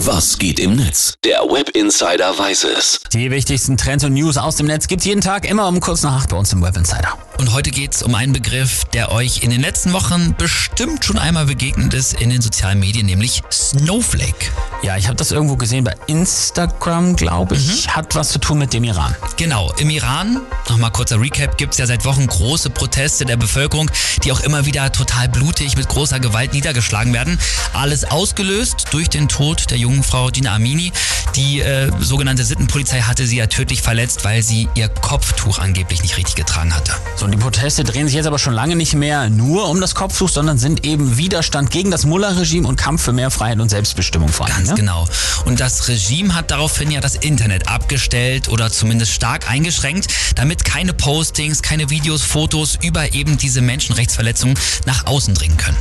Was geht im Netz? Der Web Insider weiß es. Die wichtigsten Trends und News aus dem Netz gibt's jeden Tag immer um kurz nach acht bei uns im Web Insider. Und heute geht's um einen Begriff, der euch in den letzten Wochen bestimmt schon einmal begegnet ist in den sozialen Medien, nämlich Snowflake. Ja, ich habe das irgendwo gesehen bei Instagram, glaube ich. Hat was zu tun mit dem Iran. Genau, im Iran, nochmal kurzer Recap, gibt's ja seit Wochen große Proteste der Bevölkerung, die auch immer wieder total blutig mit großer Gewalt niedergeschlagen werden. Alles ausgelöst durch den Tod der jungen Frau Dina Amini. Die äh, sogenannte Sittenpolizei hatte sie ja tödlich verletzt, weil sie ihr Kopftuch angeblich nicht richtig getragen hatte. So, und die Proteste drehen sich jetzt aber schon lange nicht mehr nur um das Kopftuch, sondern sind eben Widerstand gegen das Mullah-Regime und Kampf für mehr Freiheit und Selbstbestimmung vor allem. Ganz ne? genau. Und das Regime hat daraufhin ja das Internet abgestellt oder zumindest stark eingeschränkt, damit keine Postings, keine Videos, Fotos über eben diese Menschenrechtsverletzungen nach außen dringen können.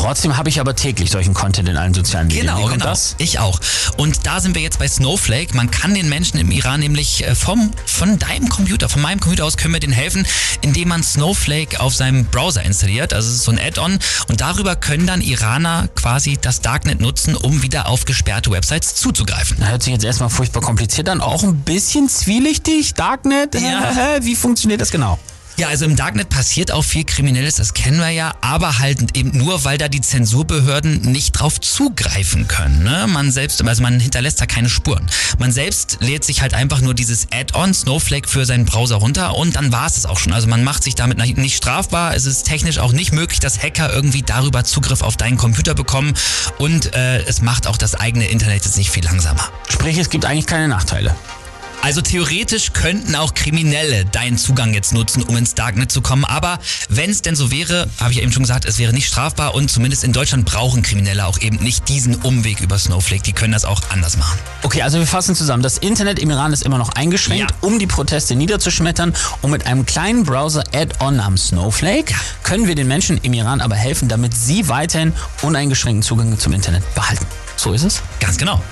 Trotzdem habe ich aber täglich solchen Content in allen sozialen Medien. Genau, genau. das? Ich auch. Und da sind wir jetzt bei Snowflake. Man kann den Menschen im Iran nämlich äh, vom, von deinem Computer, von meinem Computer aus können wir denen helfen, indem man Snowflake auf seinem Browser installiert. Also es ist so ein Add-on. Und darüber können dann Iraner quasi das Darknet nutzen, um wieder auf gesperrte Websites zuzugreifen. Na, Hört sich jetzt erstmal furchtbar kompliziert an, auch ein bisschen zwielichtig. Darknet, Ja. wie funktioniert das genau? Ja, also im Darknet passiert auch viel Kriminelles, das kennen wir ja, aber halt eben nur, weil da die Zensurbehörden nicht drauf zugreifen können. Ne? Man selbst, also man hinterlässt da keine Spuren. Man selbst lädt sich halt einfach nur dieses Add-on Snowflake für seinen Browser runter und dann war es es auch schon. Also man macht sich damit nicht strafbar. Es ist technisch auch nicht möglich, dass Hacker irgendwie darüber Zugriff auf deinen Computer bekommen und äh, es macht auch das eigene Internet jetzt nicht viel langsamer. Sprich, es gibt eigentlich keine Nachteile. Also theoretisch könnten auch Kriminelle deinen Zugang jetzt nutzen, um ins Darknet zu kommen. Aber wenn es denn so wäre, habe ich ja eben schon gesagt, es wäre nicht strafbar und zumindest in Deutschland brauchen Kriminelle auch eben nicht diesen Umweg über Snowflake. Die können das auch anders machen. Okay, also wir fassen zusammen. Das Internet im Iran ist immer noch eingeschränkt, Ja. um die Proteste niederzuschmettern. Und mit einem kleinen Browser-Add-on namens Snowflake können wir den Menschen im Iran aber helfen, damit sie weiterhin uneingeschränkten Zugang zum Internet behalten. So ist es. Ganz genau.